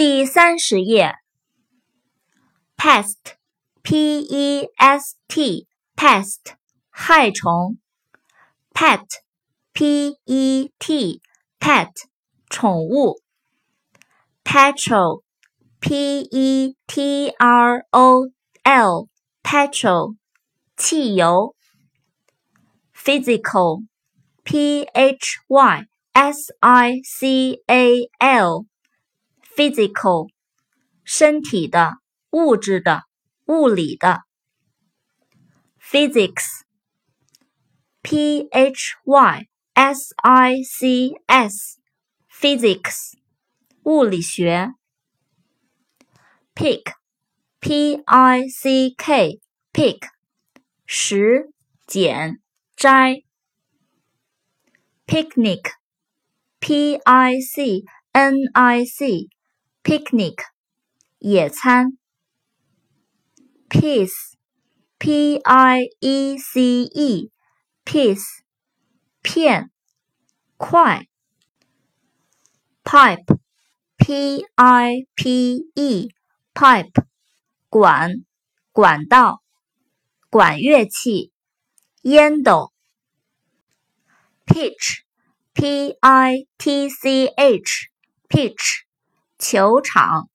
第三十页，pest，p-e-s-t，pest，害虫，pet，p-e-t，pet，宠物，petrol，p-e-t-r-o-l，petrol，汽油，physical，p-h-y-s-i-c-a-l。 physical，身体的、物质的、物理的。physics，p h y s i c s，physics，物理学。pick，p i c k，pick，拾、捡、摘。picnic，p i c n i c。picnic，野餐。piece，p-i-e-c-e，piece，片，块。pipe，p-i-p-e，pipe，管，管道，管乐器。烟斗。pitch，p-i-t-c-h，pitch。球场。